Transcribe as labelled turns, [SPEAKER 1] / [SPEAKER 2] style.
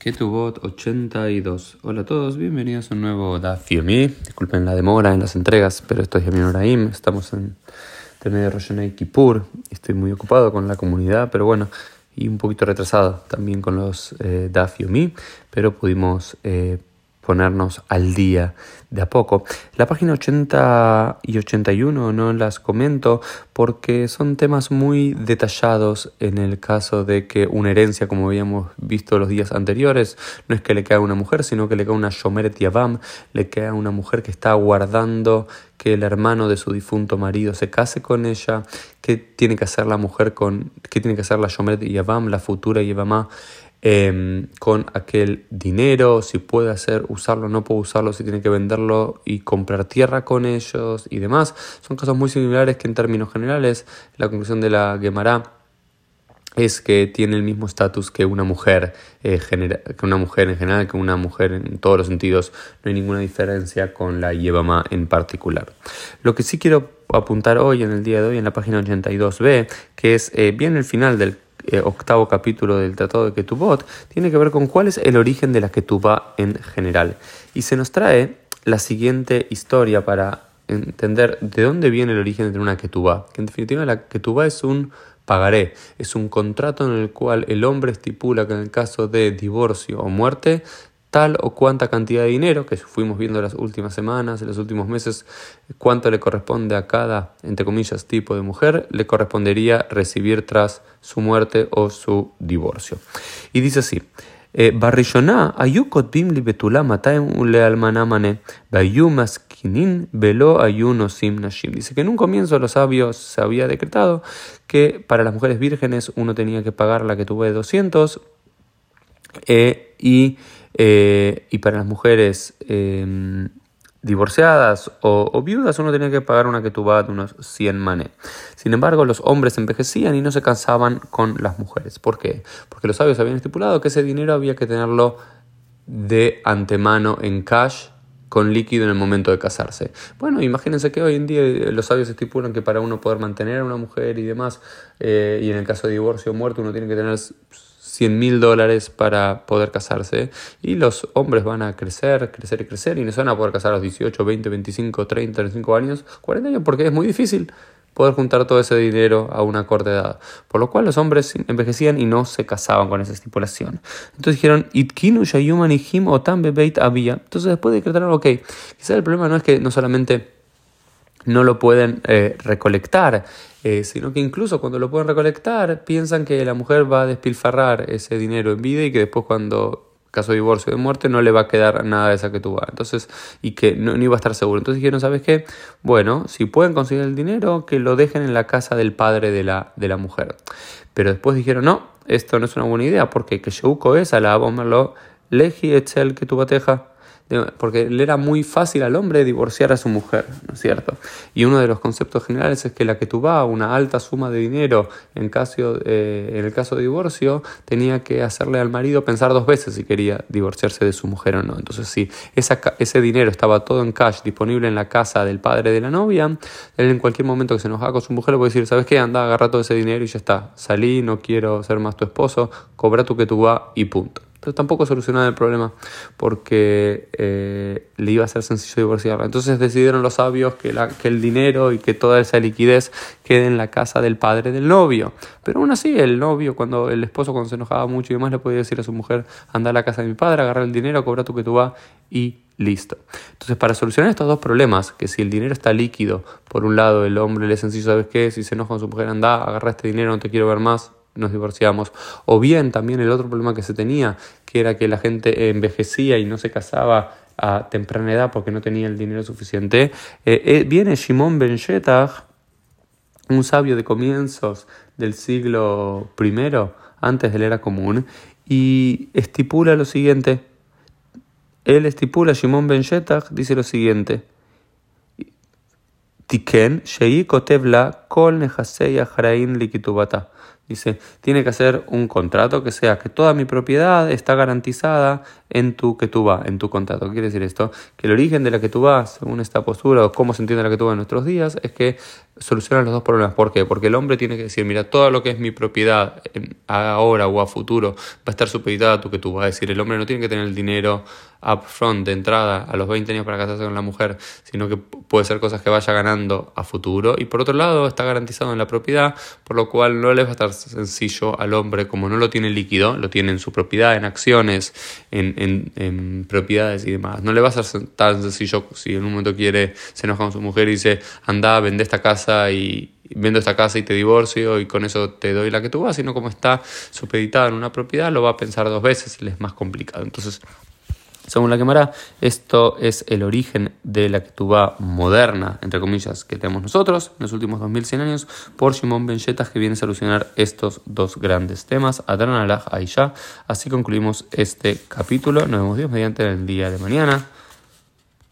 [SPEAKER 1] Ketubot 82. Hola a todos, bienvenidos a un nuevo Daf Disculpen la demora en las entregas, pero esto es Yamin Oraim. Estamos en el medio de Rosh y Kippur. Estoy muy ocupado con la comunidad, pero bueno, y un poquito retrasado también con los eh, Daf pero pudimos eh, ponernos al día de a poco. La página 80 y 81 no las comento porque son temas muy detallados en el caso de que una herencia, como habíamos visto los días anteriores, no es que le cae a una mujer, sino que le cae a una Shomeret Yavam, le cae a una mujer que está aguardando que el hermano de su difunto marido se case con ella, que tiene que hacer la mujer con, que tiene que hacer la Yavam, la futura Yavamá, Em, con aquel dinero, si puede hacer, usarlo, no puede usarlo, si tiene que venderlo y comprar tierra con ellos y demás. Son casos muy similares que en términos generales la conclusión de la Gemara es que tiene el mismo estatus que una mujer eh, que una mujer en general, que una mujer en todos los sentidos, no hay ninguna diferencia con la Yevama en particular. Lo que sí quiero apuntar hoy, en el día de hoy, en la página 82b, que es eh, bien el final del eh, octavo capítulo del Tratado de Ketubot, tiene que ver con cuál es el origen de la Ketubá en general. Y se nos trae la siguiente historia para entender de dónde viene el origen de una Ketubá. Que en definitiva la Ketubá es un pagaré, es un contrato en el cual el hombre estipula que en el caso de divorcio o muerte tal o cuanta cantidad de dinero, que fuimos viendo las últimas semanas, en los últimos meses, cuánto le corresponde a cada, entre comillas, tipo de mujer, le correspondería recibir tras su muerte o su divorcio. Y dice así. Eh, Barrishoná, bimli betula le almanamane, velo ayunosim nashim. Dice que en un comienzo los sabios se había decretado que para las mujeres vírgenes uno tenía que pagar la que tuve de 200 eh, y eh, y para las mujeres em, divorciadas o, viudas uno tenía que pagar una tuvo de unos 100 mané. Sin embargo, los hombres envejecían y no se cansaban con las mujeres. ¿Por qué? Porque los sabios habían estipulado que ese dinero había que tenerlo de antemano en cash con líquido en el momento de casarse. Bueno, imagínense que hoy en día los sabios estipulan que para uno poder mantener a una mujer y demás, eh, y en el caso de divorcio o muerte, uno tiene que tener 100 mil dólares para poder casarse y los hombres van a crecer, crecer y crecer y no se van a poder casar a los 18, 20, 25, 30, 35 años, 40 años porque es muy difícil poder juntar todo ese dinero a una corta edad. Por lo cual los hombres envejecían y no se casaban con esa estipulación. Entonces dijeron, Itkinu Bebeit. Entonces después decretaron, ok, quizás el problema no es que no solamente no lo pueden eh, recolectar, eh, sino que incluso cuando lo pueden recolectar piensan que la mujer va a despilfarrar ese dinero en vida y que después cuando caso de divorcio o de muerte no le va a quedar nada de esa que tuvo. Entonces y que no, iba a estar seguro. Entonces dijeron sabes qué bueno si pueden conseguir el dinero que lo dejen en la casa del padre de la, de la mujer. Pero después dijeron no esto no es una buena idea porque que Sheuko es a la lo leji etzel que tu bateja porque le era muy fácil al hombre divorciar a su mujer, ¿no es cierto? Y uno de los conceptos generales es que la que tuvo una alta suma de dinero en, caso, eh, en el caso de divorcio tenía que hacerle al marido pensar dos veces si quería divorciarse de su mujer o no. Entonces, si ese dinero estaba todo en cash disponible en la casa del padre de la novia, él en cualquier momento que se enojaba con su mujer puede decir, ¿sabes qué? Anda, agarra todo ese dinero y ya está. Salí, no quiero ser más tu esposo, cobra tu que tú va y punto pero tampoco solucionaba el problema porque eh, le iba a ser sencillo divorciarla. Entonces decidieron los sabios que, la, que el dinero y que toda esa liquidez quede en la casa del padre del novio. Pero aún así, el novio, cuando el esposo cuando se enojaba mucho y demás, le podía decir a su mujer, anda a la casa de mi padre, agarra el dinero, cobra tu que tú vas y listo. Entonces, para solucionar estos dos problemas, que si el dinero está líquido, por un lado el hombre le es sencillo, ¿sabes qué? Si se enoja con su mujer, anda, agarra este dinero, no te quiero ver más, nos divorciamos. O bien también el otro problema que se tenía, que era que la gente envejecía y no se casaba a temprana edad porque no tenía el dinero suficiente. Eh, eh, viene Shimon Ben Shetach, un sabio de comienzos del siglo I, antes de la era común, y estipula lo siguiente. Él estipula, Shimon Ben Shetach dice lo siguiente. Likitubata. Dice, tiene que hacer un contrato que sea que toda mi propiedad está garantizada en tu que tú vas, en tu contrato. ¿Qué quiere decir esto? Que el origen de la que tú vas, según esta postura o cómo se entiende la que tú vas en nuestros días, es que solucionan los dos problemas. ¿Por qué? Porque el hombre tiene que decir, mira, todo lo que es mi propiedad ahora o a futuro va a estar supeditada a tu que tú vas. a decir, el hombre no tiene que tener el dinero upfront de entrada a los 20 años para casarse con la mujer, sino que puede ser cosas que vaya ganando a futuro. Y por otro lado, está garantizado en la propiedad, por lo cual no le va a estar sencillo al hombre, como no lo tiene líquido, lo tiene en su propiedad, en acciones, en, en, propiedades y demás. No le va a ser tan sencillo si en un momento quiere, se enoja con su mujer y dice, anda, vende esta casa y, vendo esta casa y te divorcio y con eso te doy la que tú vas, sino como está supeditada en una propiedad, lo va a pensar dos veces le es más complicado. Entonces, según la quemará, esto es el origen de la ketubá moderna, entre comillas, que tenemos nosotros en los últimos 2100 años, por Shimon Ben que viene a solucionar estos dos grandes temas, Adán Alaj Aisha. Así concluimos este capítulo. Nos vemos Dios mediante el día de mañana.